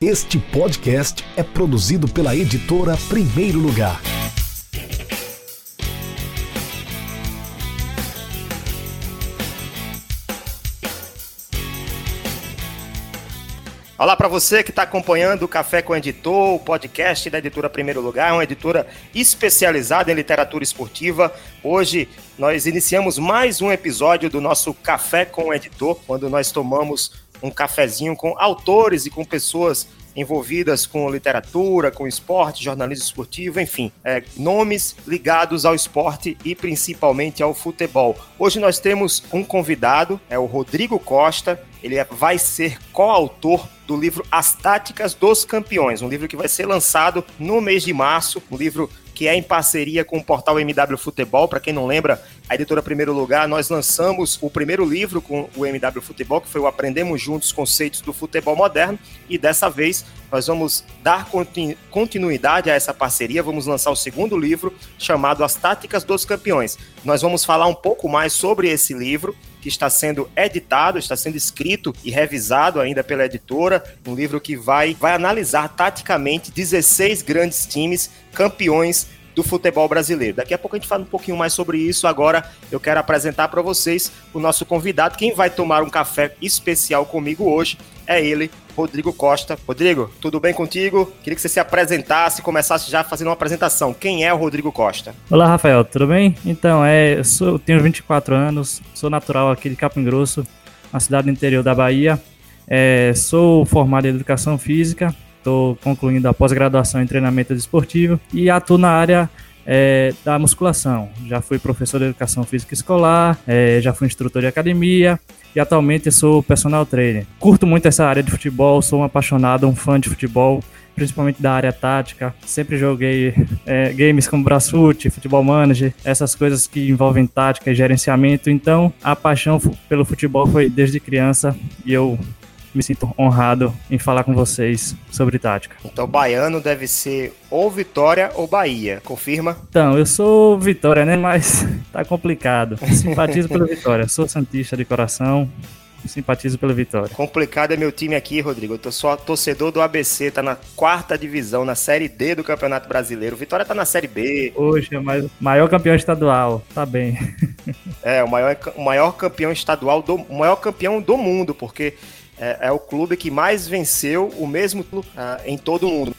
Este podcast é produzido pela editora Primeiro Lugar. Olá para você que está acompanhando o Café com o Editor, o podcast da editora Primeiro Lugar, uma editora especializada em literatura esportiva. Hoje nós iniciamos mais um episódio do nosso Café com o Editor, quando nós tomamos um cafezinho com autores e com pessoas envolvidas com literatura, com esporte, jornalismo esportivo, enfim, é, nomes ligados ao esporte e principalmente ao futebol. Hoje nós temos um convidado, é o Rodrigo Costa, ele é, vai ser coautor do livro As Táticas dos Campeões, um livro que vai ser lançado no mês de março, um livro que é em parceria com o portal MW Futebol. Para quem não lembra, a editora Primeiro Lugar, nós lançamos o primeiro livro com o MW Futebol, que foi o Aprendemos Juntos Conceitos do Futebol Moderno, e dessa vez nós vamos dar continuidade a essa parceria, vamos lançar o segundo livro chamado As Táticas dos Campeões. Nós vamos falar um pouco mais sobre esse livro que está sendo editado, está sendo escrito e revisado ainda pela editora, um livro que vai, vai analisar taticamente 16 grandes times campeões do futebol brasileiro. Daqui a pouco a gente fala um pouquinho mais sobre isso. Agora eu quero apresentar para vocês o nosso convidado. Quem vai tomar um café especial comigo hoje é ele, Rodrigo Costa. Rodrigo, tudo bem contigo? Queria que você se apresentasse, começasse já fazendo uma apresentação. Quem é o Rodrigo Costa? Olá, Rafael, tudo bem? Então, é, eu, sou, tenho 24 anos, sou natural aqui de Capim Grosso, uma cidade do interior da Bahia. É, sou formado em Educação Física, estou concluindo a pós-graduação em treinamento desportivo e atuo na área é, da musculação. Já fui professor de educação física escolar, é, já fui instrutor de academia e atualmente sou personal trainer. Curto muito essa área de futebol, sou um apaixonado, um fã de futebol, principalmente da área tática. Sempre joguei é, games como Brasfoot, Futebol Manager, essas coisas que envolvem tática e gerenciamento. Então, a paixão pelo futebol foi desde criança e eu me sinto honrado em falar com vocês sobre tática. Então, baiano deve ser ou Vitória ou Bahia, confirma? Então, eu sou Vitória, né? Mas tá complicado. Simpatizo pela Vitória. Sou santista de coração. Simpatizo pela vitória. Complicado é meu time aqui, Rodrigo. Eu tô só torcedor do ABC, tá na quarta divisão, na Série D do Campeonato Brasileiro. Vitória tá na Série B. Poxa, mas maior campeão estadual, tá bem. é, o maior, o maior campeão estadual, do, o maior campeão do mundo, porque é, é o clube que mais venceu o mesmo uh, em todo o mundo.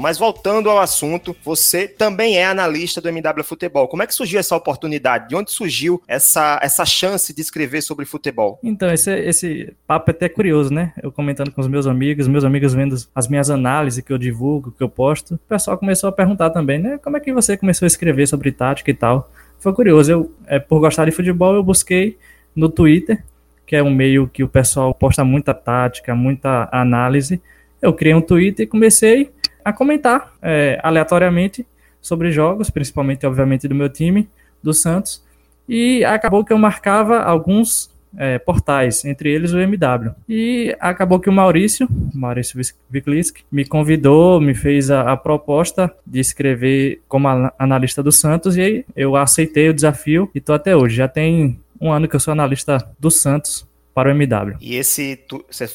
Mas voltando ao assunto, você também é analista do MW Futebol. Como é que surgiu essa oportunidade? De onde surgiu essa, essa chance de escrever sobre futebol? Então, esse, esse papo é até curioso, né? Eu comentando com os meus amigos, meus amigos vendo as minhas análises que eu divulgo, que eu posto. O pessoal começou a perguntar também, né? Como é que você começou a escrever sobre tática e tal? Foi curioso. Eu, é, por gostar de futebol, eu busquei no Twitter que é um meio que o pessoal posta muita tática, muita análise. Eu criei um Twitter e comecei a comentar é, aleatoriamente sobre jogos, principalmente, obviamente, do meu time, do Santos. E acabou que eu marcava alguns é, portais, entre eles o MW. E acabou que o Maurício, Maurício Viklisk, me convidou, me fez a, a, proposta de escrever como analista do Santos, e aí eu aceitei o desafio e estou até hoje. Já tem um ano que eu sou analista do Santos para o MW. E esse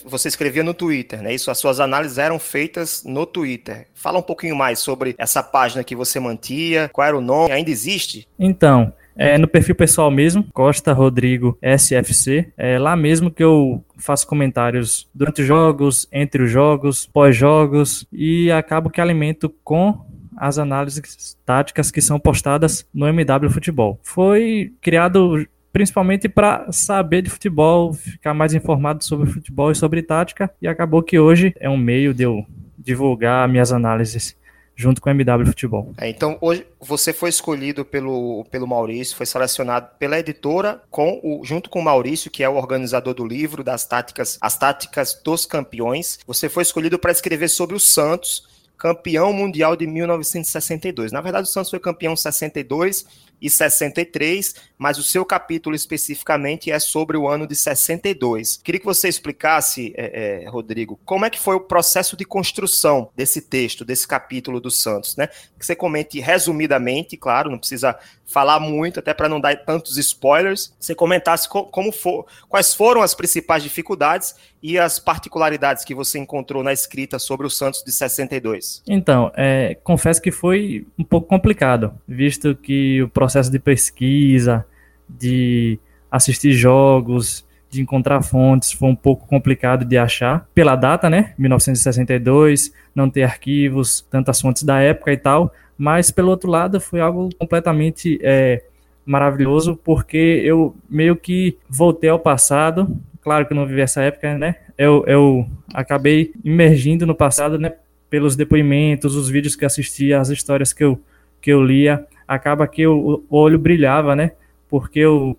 você escrevia no Twitter, né? Isso, as suas análises eram feitas no Twitter. Fala um pouquinho mais sobre essa página que você mantia, qual era o nome, ainda existe? Então, é no perfil pessoal mesmo, Costa Rodrigo SFC. É lá mesmo que eu faço comentários durante os jogos, entre os jogos, pós-jogos e acabo que alimento com as análises táticas que são postadas no MW Futebol. Foi criado principalmente para saber de futebol, ficar mais informado sobre futebol e sobre tática, e acabou que hoje é um meio de eu divulgar minhas análises junto com o MW Futebol. É, então, hoje você foi escolhido pelo, pelo Maurício, foi selecionado pela editora, com o, junto com o Maurício, que é o organizador do livro das táticas, as táticas dos campeões. Você foi escolhido para escrever sobre o Santos, campeão mundial de 1962. Na verdade, o Santos foi campeão 62 e 63, mas o seu capítulo especificamente é sobre o ano de 62. Queria que você explicasse, é, é, Rodrigo, como é que foi o processo de construção desse texto, desse capítulo do Santos, né? Que você comente resumidamente, claro, não precisa falar muito, até para não dar tantos spoilers. Você comentasse como for, quais foram as principais dificuldades e as particularidades que você encontrou na escrita sobre o Santos de 62. Então, é, confesso que foi um pouco complicado, visto que o processo de pesquisa, de assistir jogos, de encontrar fontes foi um pouco complicado de achar pela data, né? 1962, não ter arquivos, tantas fontes da época e tal. Mas pelo outro lado foi algo completamente é, maravilhoso porque eu meio que voltei ao passado. Claro que eu não vivi essa época, né? Eu, eu acabei imergindo no passado, né? Pelos depoimentos, os vídeos que assistia, as histórias que eu, que eu lia. Acaba que eu, o olho brilhava, né? Porque eu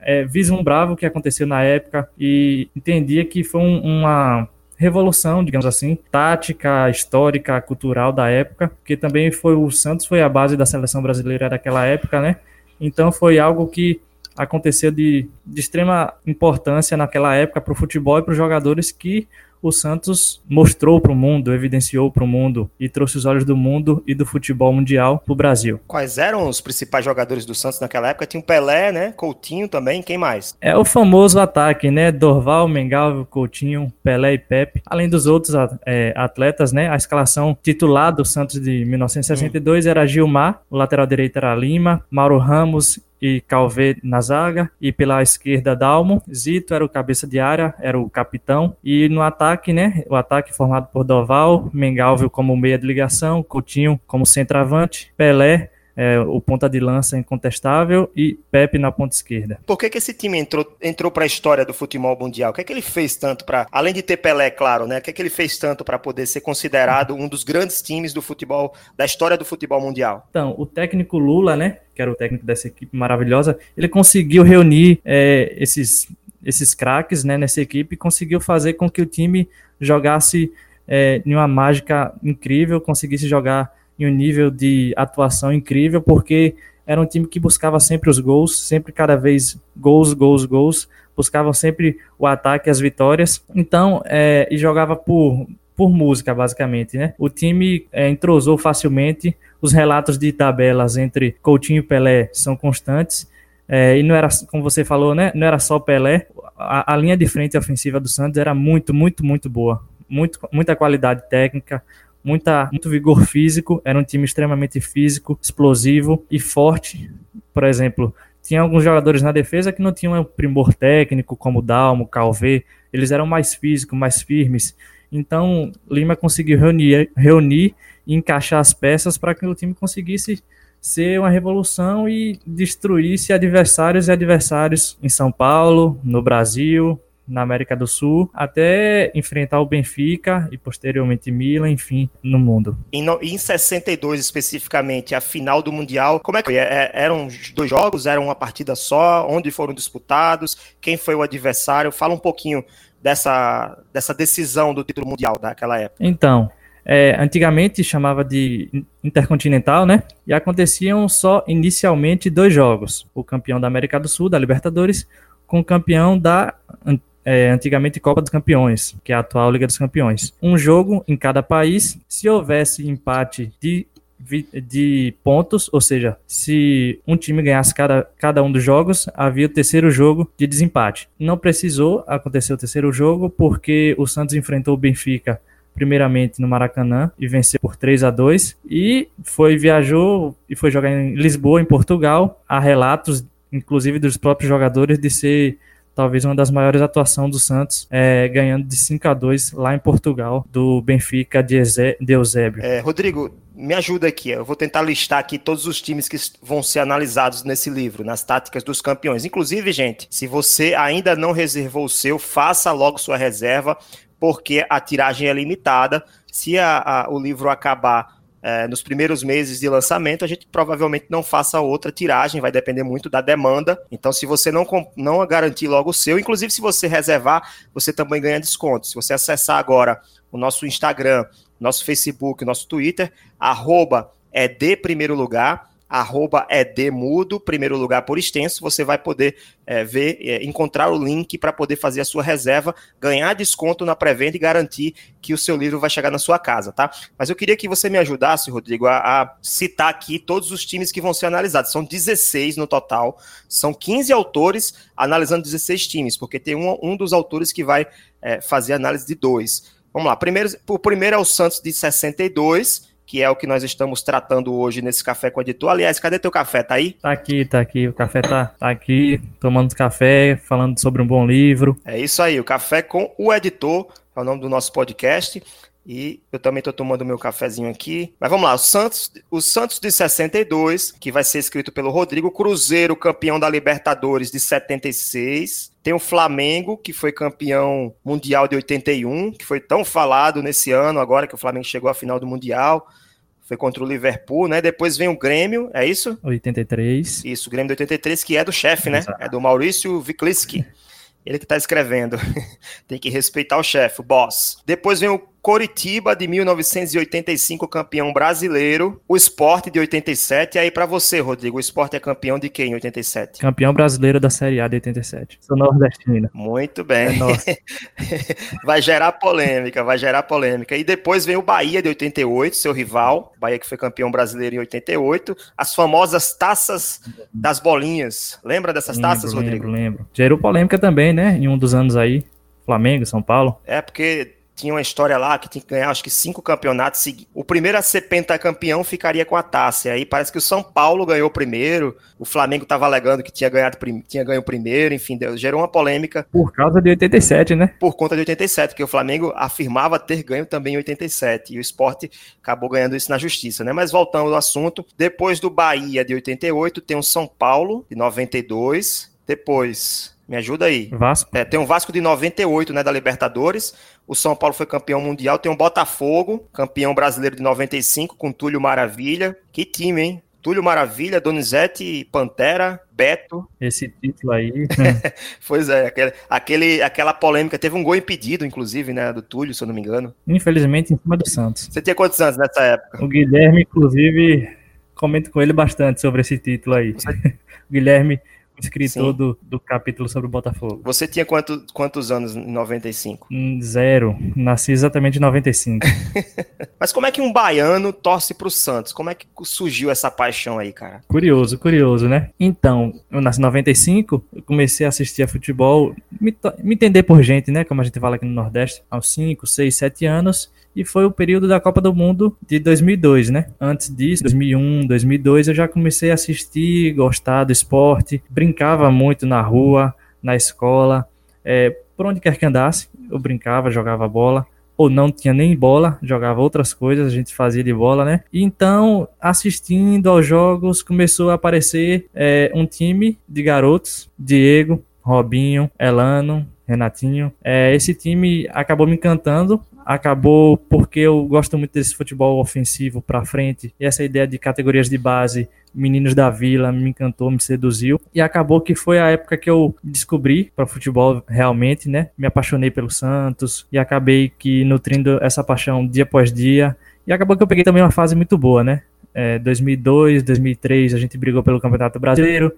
é, vislumbrava o que aconteceu na época e entendia que foi um, uma revolução, digamos assim, tática, histórica, cultural da época, que também foi o Santos foi a base da seleção brasileira daquela época, né? Então foi algo que aconteceu de, de extrema importância naquela época para o futebol e para os jogadores que o Santos mostrou para o mundo, evidenciou para o mundo e trouxe os olhos do mundo e do futebol mundial para o Brasil. Quais eram os principais jogadores do Santos naquela época? Tinha o Pelé, né? Coutinho também, quem mais? É o famoso ataque, né? Dorval, Mengal, Coutinho, Pelé e Pepe. Além dos outros é, atletas, né? A escalação titular do Santos de 1962 hum. era Gilmar, o lateral direito era Lima, Mauro Ramos e Calvé na zaga, e pela esquerda Dalmo, Zito era o cabeça de área, era o capitão, e no ataque, né, o ataque formado por Doval, Mengalvio como meia de ligação, Coutinho como centroavante, Pelé, é, o ponta de lança incontestável e Pepe na ponta esquerda. Por que, que esse time entrou, entrou para a história do futebol mundial? O que é que ele fez tanto para, além de ter Pelé, claro, né? O que é que ele fez tanto para poder ser considerado um dos grandes times do futebol, da história do futebol mundial? Então, o técnico Lula, né? Que era o técnico dessa equipe maravilhosa, ele conseguiu reunir é, esses, esses craques né, nessa equipe e conseguiu fazer com que o time jogasse é, em uma mágica incrível, conseguisse jogar em um nível de atuação incrível, porque era um time que buscava sempre os gols, sempre cada vez gols, gols, gols, buscavam sempre o ataque, as vitórias. Então, é, e jogava por, por música, basicamente, né? O time é, entrosou facilmente, os relatos de tabelas entre Coutinho e Pelé são constantes, é, e não era, como você falou, né? Não era só Pelé, a, a linha de frente ofensiva do Santos era muito, muito, muito boa. Muito, muita qualidade técnica, muita, muito vigor físico, era um time extremamente físico, explosivo e forte. Por exemplo, tinha alguns jogadores na defesa que não tinham primor técnico, como Dalmo, Calvé, eles eram mais físicos, mais firmes. Então, Lima conseguiu reunir, reunir encaixar as peças para que o time conseguisse ser uma revolução e destruísse adversários e adversários em São Paulo, no Brasil, na América do Sul, até enfrentar o Benfica e posteriormente Milan, enfim, no mundo. Em, no, em 62 especificamente, a final do Mundial, como é que foi? É, é, eram dois jogos? Era uma partida só? Onde foram disputados? Quem foi o adversário? Fala um pouquinho dessa, dessa decisão do título mundial daquela época. Então, é, antigamente chamava de Intercontinental, né? E aconteciam só inicialmente dois jogos: o campeão da América do Sul, da Libertadores, com o campeão da é, antigamente Copa dos Campeões, que é a atual Liga dos Campeões. Um jogo em cada país. Se houvesse empate de de pontos, ou seja, se um time ganhasse cada, cada um dos jogos, havia o terceiro jogo de desempate. Não precisou acontecer o terceiro jogo, porque o Santos enfrentou o Benfica primeiramente no Maracanã e venceu por 3 a 2 e foi viajou e foi jogar em Lisboa, em Portugal. Há relatos, inclusive dos próprios jogadores, de ser talvez uma das maiores atuações do Santos, é, ganhando de 5 a 2 lá em Portugal, do Benfica de, Eusébio. É, Rodrigo, me ajuda aqui. Eu vou tentar listar aqui todos os times que vão ser analisados nesse livro, nas táticas dos campeões. Inclusive, gente, se você ainda não reservou o seu, faça logo sua reserva, porque a tiragem é limitada. Se a, a, o livro acabar é, nos primeiros meses de lançamento, a gente provavelmente não faça outra tiragem, vai depender muito da demanda. Então, se você não, não garantir logo o seu, inclusive se você reservar, você também ganha desconto. Se você acessar agora o nosso Instagram, nosso Facebook, nosso Twitter, arroba é de primeiro lugar arroba edmudo, primeiro lugar por extenso, você vai poder é, ver, é, encontrar o link para poder fazer a sua reserva, ganhar desconto na pré-venda e garantir que o seu livro vai chegar na sua casa, tá? Mas eu queria que você me ajudasse, Rodrigo, a, a citar aqui todos os times que vão ser analisados. São 16 no total, são 15 autores analisando 16 times, porque tem um, um dos autores que vai é, fazer análise de dois. Vamos lá, primeiro, o primeiro é o Santos de 62, que é o que nós estamos tratando hoje nesse café com o editor. Aliás, cadê teu café? Tá aí? Tá aqui, tá aqui. O café tá, tá aqui, tomando café, falando sobre um bom livro. É isso aí, o café com o editor, é o nome do nosso podcast. E eu também estou tomando meu cafezinho aqui. Mas vamos lá, o Santos, o Santos de 62, que vai ser escrito pelo Rodrigo Cruzeiro, campeão da Libertadores de 76. Tem o Flamengo, que foi campeão mundial de 81, que foi tão falado nesse ano, agora que o Flamengo chegou à final do Mundial foi contra o Liverpool, né? Depois vem o Grêmio, é isso? 83. Isso, o Grêmio de 83, que é do chefe, né? Exato. É do Maurício Vikliski. Ele que tá escrevendo. Tem que respeitar o chefe, o boss. Depois vem o Coritiba de 1985, campeão brasileiro. O Esporte de 87. E aí para você, Rodrigo, o Esporte é campeão de quem em 87? Campeão brasileiro da Série A de 87. Sou nordestina. Muito bem. É vai gerar polêmica, vai gerar polêmica. E depois vem o Bahia de 88, seu rival. Bahia que foi campeão brasileiro em 88. As famosas taças das bolinhas. Lembra dessas lembro, taças, Rodrigo? Lembro, lembro. Gerou polêmica também, né? Em um dos anos aí. Flamengo, São Paulo. É, porque tinha uma história lá que tinha que ganhar acho que cinco campeonatos seguidos. O primeiro a ser pentacampeão ficaria com a taça. E aí parece que o São Paulo ganhou o primeiro, o Flamengo estava alegando que tinha ganhado tinha ganho o primeiro, enfim, gerou uma polêmica. Por causa de 87, né? Por conta de 87, porque o Flamengo afirmava ter ganho também em 87 e o esporte acabou ganhando isso na justiça, né? Mas voltando ao assunto, depois do Bahia de 88, tem o São Paulo de 92, depois me ajuda aí. Vasco. É, tem um Vasco de 98, né, da Libertadores. O São Paulo foi campeão mundial. Tem um Botafogo, campeão brasileiro de 95, com Túlio Maravilha. Que time, hein? Túlio Maravilha, Donizete, Pantera, Beto. Esse título aí. pois é, aquele, aquele, aquela polêmica. Teve um gol impedido, inclusive, né, do Túlio, se eu não me engano. Infelizmente, em cima do Santos. Você tinha quantos anos nessa época? O Guilherme, inclusive, comento com ele bastante sobre esse título aí. Você... o Guilherme escritor do, do capítulo sobre o Botafogo. Você tinha quanto, quantos anos em 95? Hum, zero. Nasci exatamente em 95. Mas como é que um baiano torce pro Santos? Como é que surgiu essa paixão aí, cara? Curioso, curioso, né? Então, eu nasci em 95, eu comecei a assistir a futebol, me, me entender por gente, né? Como a gente fala aqui no Nordeste, aos 5, 6, 7 anos e foi o período da Copa do Mundo de 2002, né? Antes disso, 2001, 2002, eu já comecei a assistir, gostar do esporte, brincava muito na rua, na escola, é, por onde quer que andasse, eu brincava, jogava bola ou não tinha nem bola, jogava outras coisas, a gente fazia de bola, né? Então, assistindo aos jogos, começou a aparecer é, um time de garotos, Diego, Robinho, Elano, Renatinho. É, esse time acabou me encantando acabou porque eu gosto muito desse futebol ofensivo para frente e essa ideia de categorias de base Meninos da Vila me encantou, me seduziu e acabou que foi a época que eu descobri para futebol realmente, né? Me apaixonei pelo Santos e acabei que nutrindo essa paixão dia após dia e acabou que eu peguei também uma fase muito boa, né? É, 2002, 2003 a gente brigou pelo Campeonato Brasileiro,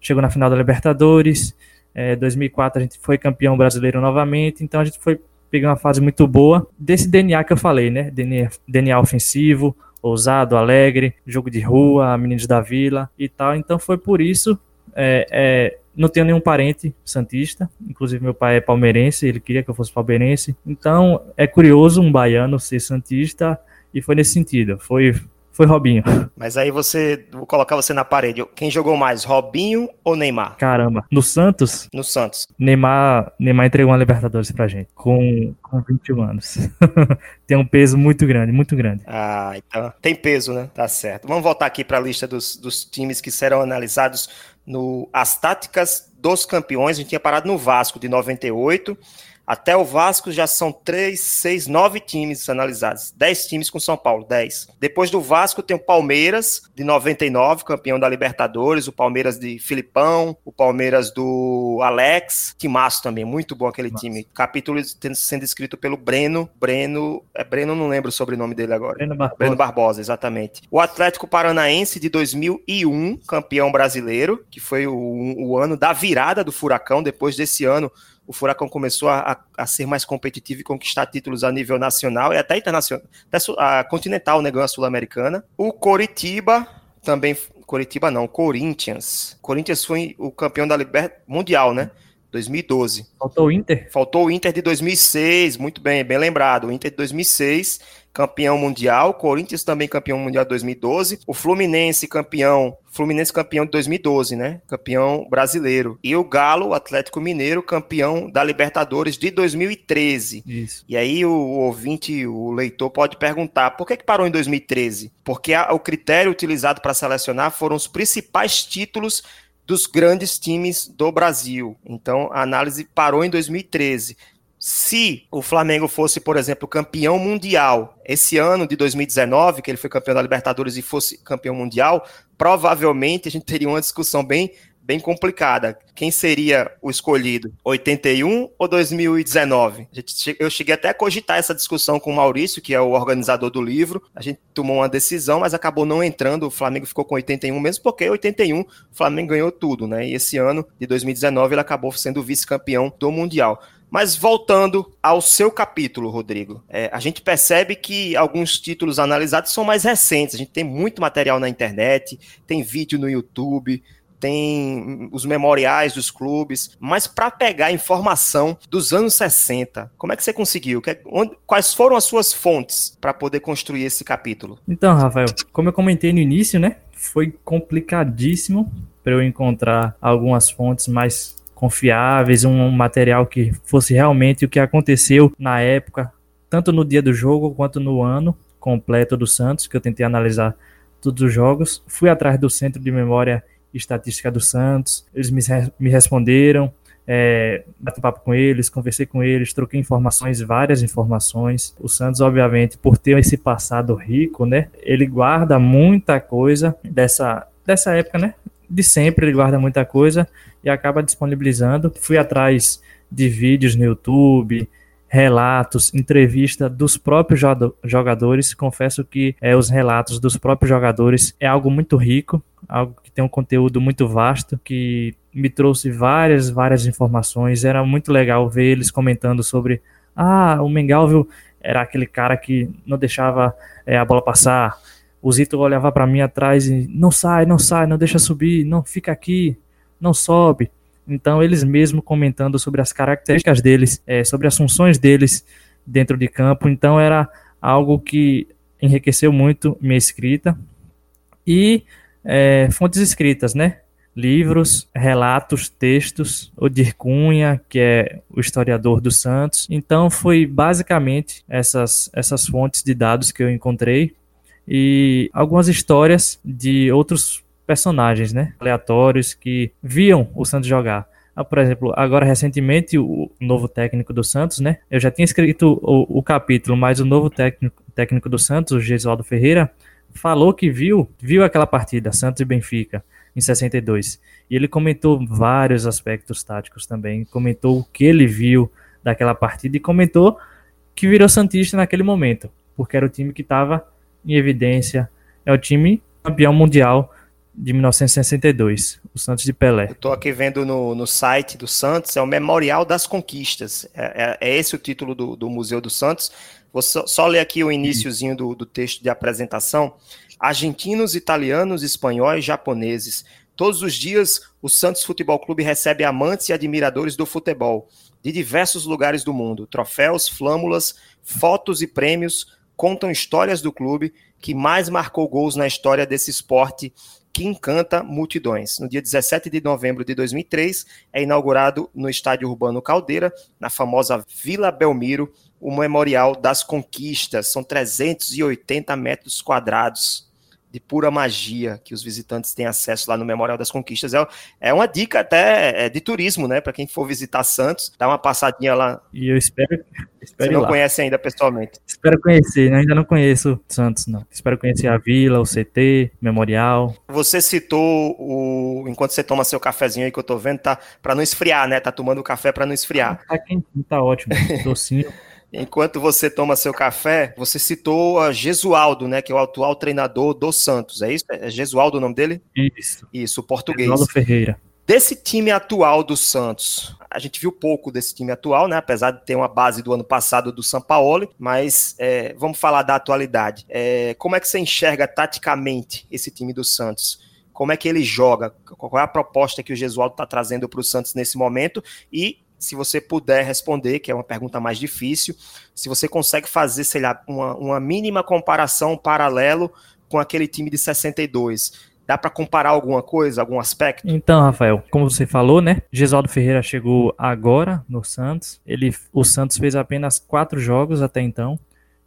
chegou na final da Libertadores, é, 2004 a gente foi campeão brasileiro novamente, então a gente foi peguei uma fase muito boa desse DNA que eu falei, né? DNA, DNA ofensivo, ousado, alegre, jogo de rua, meninos da vila e tal. Então foi por isso. É, é, não tenho nenhum parente santista, inclusive meu pai é palmeirense, ele queria que eu fosse palmeirense. Então é curioso um baiano ser santista e foi nesse sentido. Foi foi Robinho. Mas aí você, vou colocar você na parede. Quem jogou mais, Robinho ou Neymar? Caramba, no Santos? No Santos. Neymar, Neymar entregou uma Libertadores pra gente, com, com 21 anos. tem um peso muito grande, muito grande. Ah, então tem peso, né? Tá certo. Vamos voltar aqui para a lista dos, dos times que serão analisados no As Táticas dos Campeões. A gente tinha parado no Vasco de 98. Até o Vasco já são três, seis, nove times analisados. Dez times com São Paulo, dez. Depois do Vasco tem o Palmeiras, de 99, campeão da Libertadores, o Palmeiras de Filipão, o Palmeiras do Alex, que massa também, muito bom aquele Nossa. time. Capítulo sendo escrito pelo Breno, Breno, é Breno, não lembro o sobrenome dele agora. Breno Barbosa. Breno Barbosa, exatamente. O Atlético Paranaense de 2001, campeão brasileiro, que foi o, o ano da virada do Furacão, depois desse ano o Furacão começou a, a, ser mais competitivo e conquistar títulos a nível nacional e até internacional, até a continental, né, ganhou a Sul-Americana. O Coritiba também, Coritiba não, Corinthians. Corinthians foi o campeão da Libertadores Mundial, né? 2012. Faltou o Inter? Faltou o Inter de 2006, muito bem, bem lembrado. O Inter de 2006 campeão mundial, Corinthians também campeão mundial de 2012, o Fluminense campeão, Fluminense campeão de 2012, né? Campeão brasileiro. E o Galo, Atlético Mineiro, campeão da Libertadores de 2013. Isso. E aí o, o ouvinte, o leitor pode perguntar, por que, que parou em 2013? Porque a, o critério utilizado para selecionar foram os principais títulos dos grandes times do Brasil. Então a análise parou em 2013 se o Flamengo fosse, por exemplo, campeão mundial esse ano de 2019, que ele foi campeão da Libertadores e fosse campeão mundial, provavelmente a gente teria uma discussão bem bem complicada. Quem seria o escolhido? 81 ou 2019? Eu cheguei até a cogitar essa discussão com o Maurício, que é o organizador do livro. A gente tomou uma decisão, mas acabou não entrando. O Flamengo ficou com 81 mesmo, porque 81 o Flamengo ganhou tudo, né? E esse ano de 2019 ele acabou sendo vice-campeão do Mundial. Mas voltando ao seu capítulo, Rodrigo, é, a gente percebe que alguns títulos analisados são mais recentes. A gente tem muito material na internet, tem vídeo no YouTube, tem os memoriais dos clubes, mas para pegar informação dos anos 60, como é que você conseguiu? quais foram as suas fontes para poder construir esse capítulo? Então, Rafael, como eu comentei no início, né, foi complicadíssimo para eu encontrar algumas fontes mais confiáveis, um material que fosse realmente o que aconteceu na época, tanto no dia do jogo quanto no ano completo do Santos, que eu tentei analisar todos os jogos. Fui atrás do Centro de Memória Estatística do Santos, eles me, me responderam, é, bati papo com eles, conversei com eles, troquei informações, várias informações. O Santos, obviamente, por ter esse passado rico, né, ele guarda muita coisa dessa, dessa época, né, de sempre, ele guarda muita coisa e acaba disponibilizando. Fui atrás de vídeos no YouTube, relatos, entrevista dos próprios jogadores. Confesso que é, os relatos dos próprios jogadores é algo muito rico, algo tem um conteúdo muito vasto, que me trouxe várias, várias informações. Era muito legal ver eles comentando sobre ah, o Mengalvio era aquele cara que não deixava é, a bola passar, o Zito olhava para mim atrás e não sai, não sai, não deixa subir, não fica aqui, não sobe. Então eles mesmo comentando sobre as características deles, é, sobre as funções deles dentro de campo. Então era algo que enriqueceu muito minha escrita e é, fontes escritas, né? livros, relatos, textos, Odir Cunha, que é o historiador do Santos. Então foi basicamente essas, essas fontes de dados que eu encontrei e algumas histórias de outros personagens, né, aleatórios que viam o Santos jogar. Ah, por exemplo, agora recentemente o novo técnico do Santos, né? Eu já tinha escrito o, o capítulo, mas o novo técnico, técnico do Santos, o Gesualdo Ferreira, falou que viu, viu aquela partida Santos e Benfica em 62. E ele comentou vários aspectos táticos também, comentou o que ele viu daquela partida e comentou que virou santista naquele momento, porque era o time que estava em evidência é o time campeão mundial de 1962, o Santos de Pelé. Estou aqui vendo no, no site do Santos, é o Memorial das Conquistas. É, é, é esse o título do, do, Museu do Santos. Vou só, só ler aqui o iníciozinho do, do texto de apresentação. Argentinos, italianos, espanhóis, japoneses. Todos os dias, o Santos Futebol Clube recebe amantes e admiradores do futebol de diversos lugares do mundo. Troféus, flâmulas, fotos e prêmios contam histórias do clube que mais marcou gols na história desse esporte que encanta multidões. No dia 17 de novembro de 2003, é inaugurado no Estádio Urbano Caldeira, na famosa Vila Belmiro, o Memorial das Conquistas. São 380 metros quadrados. de pura magia que os visitantes têm acesso lá no Memorial das Conquistas. É, é uma dica até é, de turismo, né? Para quem for visitar Santos, dá uma passadinha lá. E eu espero. espero Você não lá. conhece ainda pessoalmente? Espero conhecer, né? ainda não conheço Santos, não. Espero conhecer a vila, o CT, Memorial. Você citou o. Enquanto você toma seu cafezinho aí que eu tô vendo, tá? Para não esfriar, né? Tá tomando café para não esfriar. Ah, tá quentinho, tá ótimo. Docinho. Enquanto você toma seu café, você citou a Gesualdo, né, que é o atual treinador do Santos, é isso? É Gesualdo o nome dele? Isso. Isso, português. Gesualdo Ferreira. Desse time atual do Santos, a gente viu pouco desse time atual, né? Apesar de ter uma base do ano passado do São Paulo, mas é, vamos falar da atualidade. É, como é que você enxerga taticamente esse time do Santos? Como é que ele joga? Qual é a proposta que o Gesualdo está trazendo para o Santos nesse momento? E se você puder responder, que é uma pergunta mais difícil, se você consegue fazer, sei lá, uma, uma mínima comparação, paralelo com aquele time de 62. Dá para comparar alguma coisa, algum aspecto? Então, Rafael, como você falou, né? Gesualdo Ferreira chegou agora no Santos. Ele, o Santos fez apenas quatro jogos até então.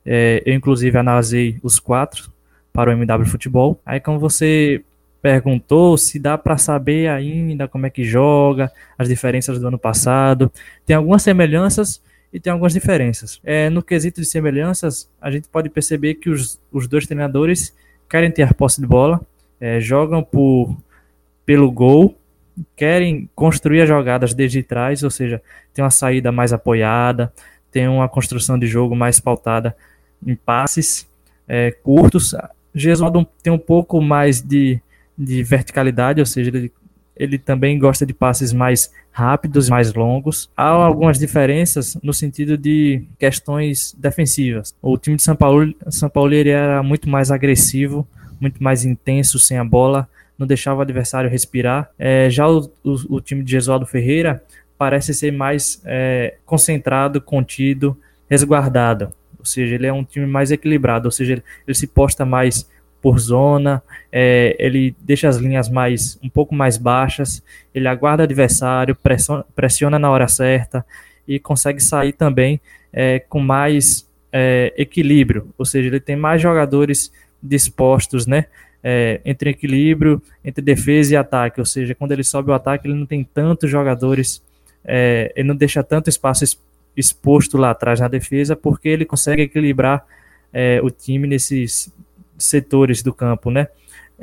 É, eu, inclusive, analisei os quatro para o MW Futebol. Aí, como você perguntou se dá para saber ainda como é que joga, as diferenças do ano passado. Tem algumas semelhanças e tem algumas diferenças. É, no quesito de semelhanças, a gente pode perceber que os, os dois treinadores querem ter a posse de bola, é, jogam por, pelo gol, querem construir as jogadas desde trás, ou seja, tem uma saída mais apoiada, tem uma construção de jogo mais pautada em passes é, curtos. Jesus tem um pouco mais de de verticalidade, ou seja, ele, ele também gosta de passes mais rápidos, mais longos. Há algumas diferenças no sentido de questões defensivas. O time de São Paulo, São Paulo ele era muito mais agressivo, muito mais intenso sem a bola, não deixava o adversário respirar. É, já o, o, o, time de Gesualdo Ferreira parece ser mais é, concentrado, contido, resguardado. Ou seja, ele é um time mais equilibrado, ou seja, ele, ele se posta mais por zona, é, ele deixa as linhas mais um pouco mais baixas, ele aguarda o adversário, pressiona, pressiona na hora certa e consegue sair também é, com mais é, equilíbrio, ou seja, ele tem mais jogadores dispostos, né? É, entre equilíbrio, entre defesa e ataque, ou seja, quando ele sobe o ataque, ele não tem tantos jogadores, é, ele não deixa tanto espaço exposto lá atrás na defesa, porque ele consegue equilibrar é, o time nesses setores do campo, né?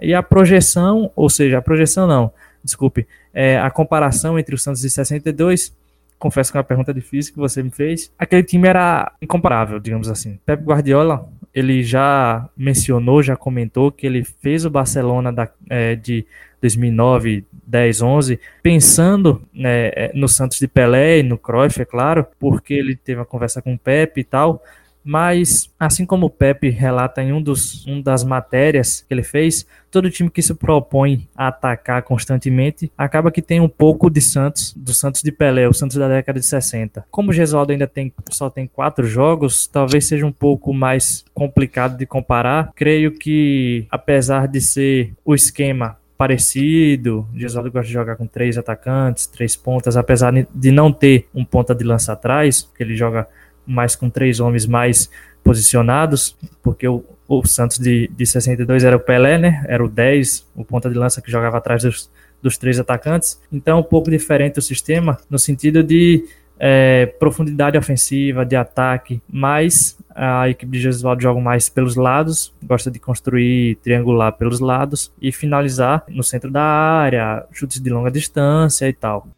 E a projeção, ou seja, a projeção não, desculpe, é, a comparação entre o Santos e 62, confesso que é uma pergunta difícil que você me fez, aquele time era incomparável, digamos assim. Pep Guardiola, ele já mencionou, já comentou que ele fez o Barcelona da, é, de 2009, 10, 11, pensando né, é, no Santos de Pelé e no Cruyff, é claro, porque ele teve uma conversa com o Pepe e tal, mas, assim como o Pepe relata em um dos, um das matérias que ele fez, todo time que se propõe a atacar constantemente acaba que tem um pouco de Santos, do Santos de Pelé, o Santos da década de 60. Como o Gesualdo ainda tem, só tem quatro jogos, talvez seja um pouco mais complicado de comparar. Creio que, apesar de ser o esquema parecido. Gesualdo gosta de jogar com três atacantes, três pontas, apesar de não ter um ponta de lança atrás, que ele joga mais com três homens mais posicionados, porque o, o Santos de, de 62 era o Pelé, né? Era o 10, o ponta de lança que jogava atrás dos, dos três atacantes. Então, um pouco diferente o sistema, no sentido de é, profundidade ofensiva, de ataque, mas a equipe de Jesualdo joga mais pelos lados, gosta de construir triangular pelos lados e finalizar no centro da área, chutes de longa distância e tal.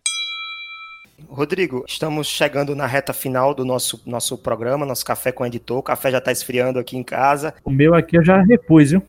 Rodrigo, estamos chegando na reta final do nosso, nosso programa, nosso café com o editor. O café já está esfriando aqui em casa. O meu aqui eu já repus, viu?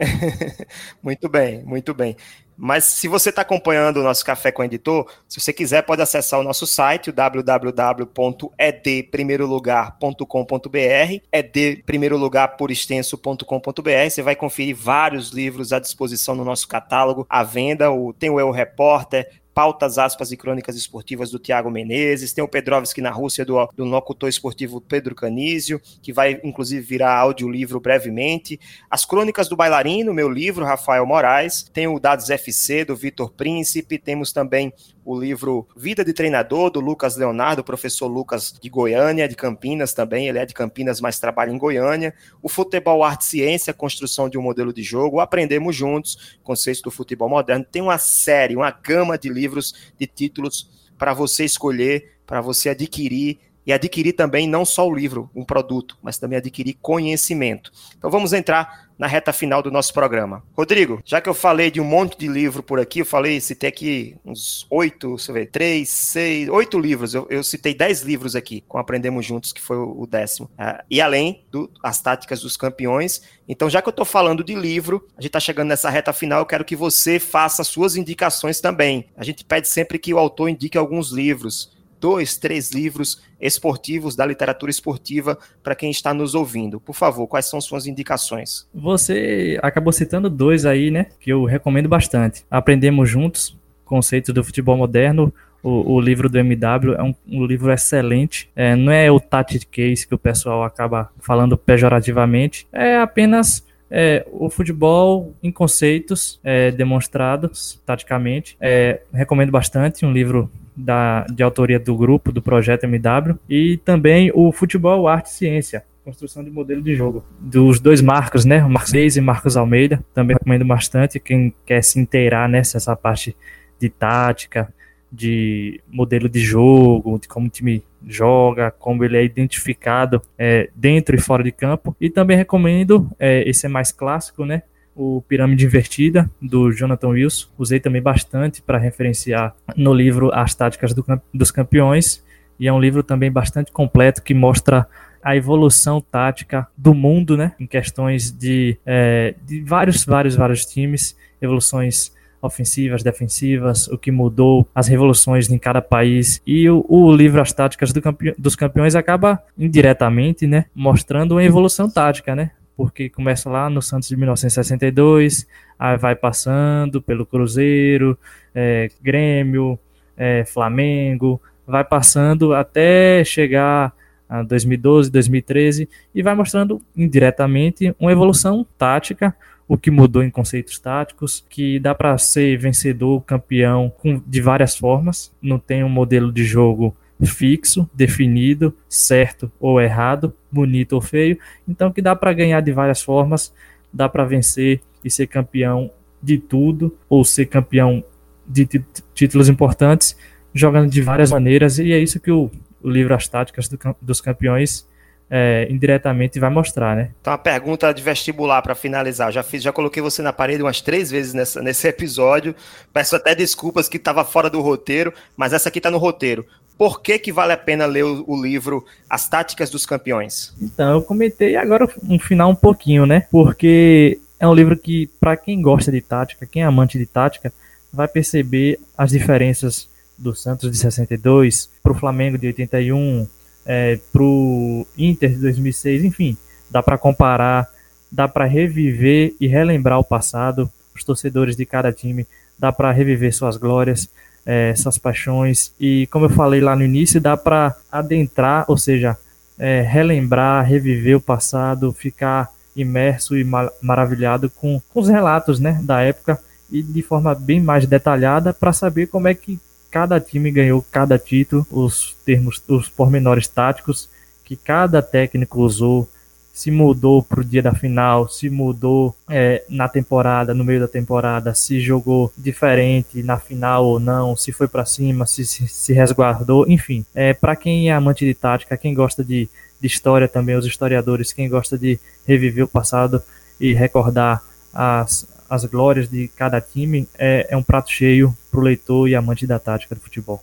muito bem, muito bem. Mas se você está acompanhando o nosso Café com o Editor, se você quiser, pode acessar o nosso site, www.edprimeirolugar.com.br, ed primeiro lugar por extenso.com.br. Você vai conferir vários livros à disposição no nosso catálogo, à venda. O, tem o Eu Repórter, pautas, aspas e crônicas esportivas do Tiago Menezes, tem o Pedrovski na Rússia do, do locutor esportivo Pedro Canísio, que vai inclusive virar audiolivro brevemente, as crônicas do bailarino, meu livro, Rafael Moraes, tem o Dados FC do Vitor Príncipe, temos também o livro Vida de Treinador, do Lucas Leonardo, professor Lucas de Goiânia, de Campinas também, ele é de Campinas, mas trabalha em Goiânia. O Futebol Arte Ciência, Construção de um Modelo de Jogo, Aprendemos Juntos, Conceitos do Futebol Moderno. Tem uma série, uma gama de livros, de títulos para você escolher, para você adquirir e adquirir também não só o livro, um produto, mas também adquirir conhecimento. Então vamos entrar na reta final do nosso programa. Rodrigo, já que eu falei de um monte de livro por aqui, eu falei, citei aqui uns oito, você vê, três, seis, oito livros. Eu, eu, citei dez livros aqui, com Aprendemos Juntos, que foi o, décimo. Uh, e além das táticas dos campeões. Então, já que eu estou falando de livro, a gente está chegando nessa reta final, eu quero que você faça suas indicações também. A gente pede sempre que o autor indique alguns livros dois, três livros esportivos da literatura esportiva para quem está nos ouvindo. Por favor, quais são suas indicações? Você acabou citando dois aí, né? Que eu recomendo bastante. Aprendemos Juntos, Conceitos do Futebol Moderno. O, o livro do MW é um, um livro excelente. É, não é o Tactic Case que o pessoal acaba falando pejorativamente. É apenas é, o futebol em conceitos é, demonstrados taticamente. É, recomendo bastante um livro da, de autoria do grupo, do projeto MW, e também o Futebol Arte e Ciência, construção de modelo de jogo. Dos dois Marcos, né? O Marcos Reis e Marcos Almeida. Também recomendo bastante. Quem quer se inteirar nessa parte de tática, de modelo de jogo, de como o time joga, como ele é identificado é, dentro e fora de campo. E também recomendo, é, esse é mais clássico, né? O Pirâmide Invertida, do Jonathan Wilson. Usei também bastante para referenciar no livro As Táticas do, dos Campeões. E é um livro também bastante completo que mostra a evolução tática do mundo, né? Em questões de, é, de vários, vários, vários times, evoluções ofensivas, defensivas, o que mudou, as revoluções em cada país. E o, o livro As Táticas do campe dos Campeões acaba indiretamente, né? Mostrando uma evolução tática, né? Porque começa lá no Santos de 1962, aí vai passando pelo Cruzeiro, é, Grêmio, é, Flamengo, vai passando até chegar a 2012, 2013 e vai mostrando indiretamente uma evolução tática, o que mudou em conceitos táticos, que dá para ser vencedor, campeão de várias formas, não tem um modelo de jogo fixo, definido, certo ou errado, bonito ou feio. Então que dá para ganhar de várias formas, dá para vencer e ser campeão de tudo ou ser campeão de títulos importantes, jogando de várias maneiras e é isso que o, o livro As Táticas do, dos Campeões é, indiretamente vai mostrar, né? Então, uma pergunta de vestibular para finalizar. Já fiz, já coloquei você na parede umas três vezes nessa, nesse episódio. Peço até desculpas que estava fora do roteiro, mas essa aqui está no roteiro por que, que vale a pena ler o, o, livro As Táticas dos Campeões? Então, eu comentei agora um final um pouquinho, né? Porque é um livro que, para quem gosta de tática, quem é amante de tática, vai perceber as diferenças do Santos de 62 para o Flamengo de 81, é, para o Inter de 2006, enfim, dá para comparar, dá para reviver e relembrar o passado, os torcedores de cada time, dá para reviver suas glórias, é, essas paixões. E como eu falei lá no início, dá para adentrar, ou seja, é, relembrar, reviver o passado, ficar imerso e maravilhado com, com os relatos né, da época e de forma bem mais detalhada para saber como é que cada time ganhou cada título, os termos, os pormenores táticos que cada técnico usou, se mudou para o dia da final, se mudou é, na temporada, no meio da temporada, se jogou diferente na final ou não, se foi para cima, se, se, se, resguardou, enfim. É, para quem é amante de tática, quem gosta de, de história também, os historiadores, quem gosta de reviver o passado e recordar as, as glórias de cada time, é, é um prato cheio para o leitor e amante da tática do futebol.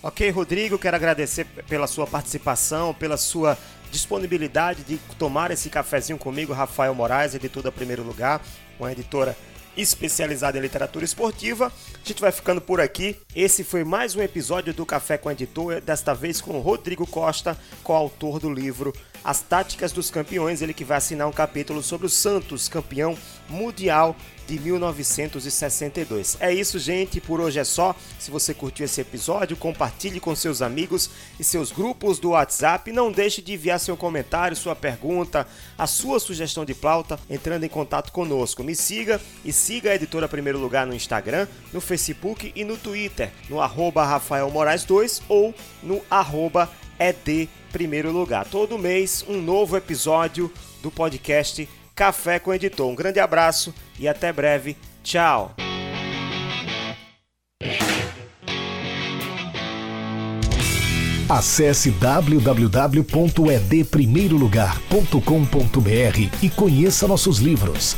Ok, Rodrigo, quero agradecer pela sua participação, pela sua disponibilidade de tomar esse cafezinho comigo, Rafael Moraes, editor da Primeiro Lugar, uma editora especializada em literatura esportiva. A gente vai ficando por aqui. Esse foi mais um episódio do Café com Editor, desta vez com Rodrigo Costa, coautor do livro As Táticas dos Campeões, ele que vai assinar um capítulo sobre o Santos, campeão mundial de 1962. É isso, gente. Por hoje é só. Se você curtiu esse episódio, compartilhe com seus amigos e seus grupos do WhatsApp. Não deixe de enviar seu comentário, sua pergunta, a sua sugestão de pauta entrando em contato conosco. Me siga e siga a Editora Primeiro Lugar no Instagram, no Facebook e no Twitter, no arroba Rafael Moraes 2 ou no arroba ED Primeiro Lugar. Todo mês um novo episódio do podcast Café com Editor. Um grande abraço e até breve. Tchau! Acesse www.edprimeirolugar.com.br e conheça nossos livros.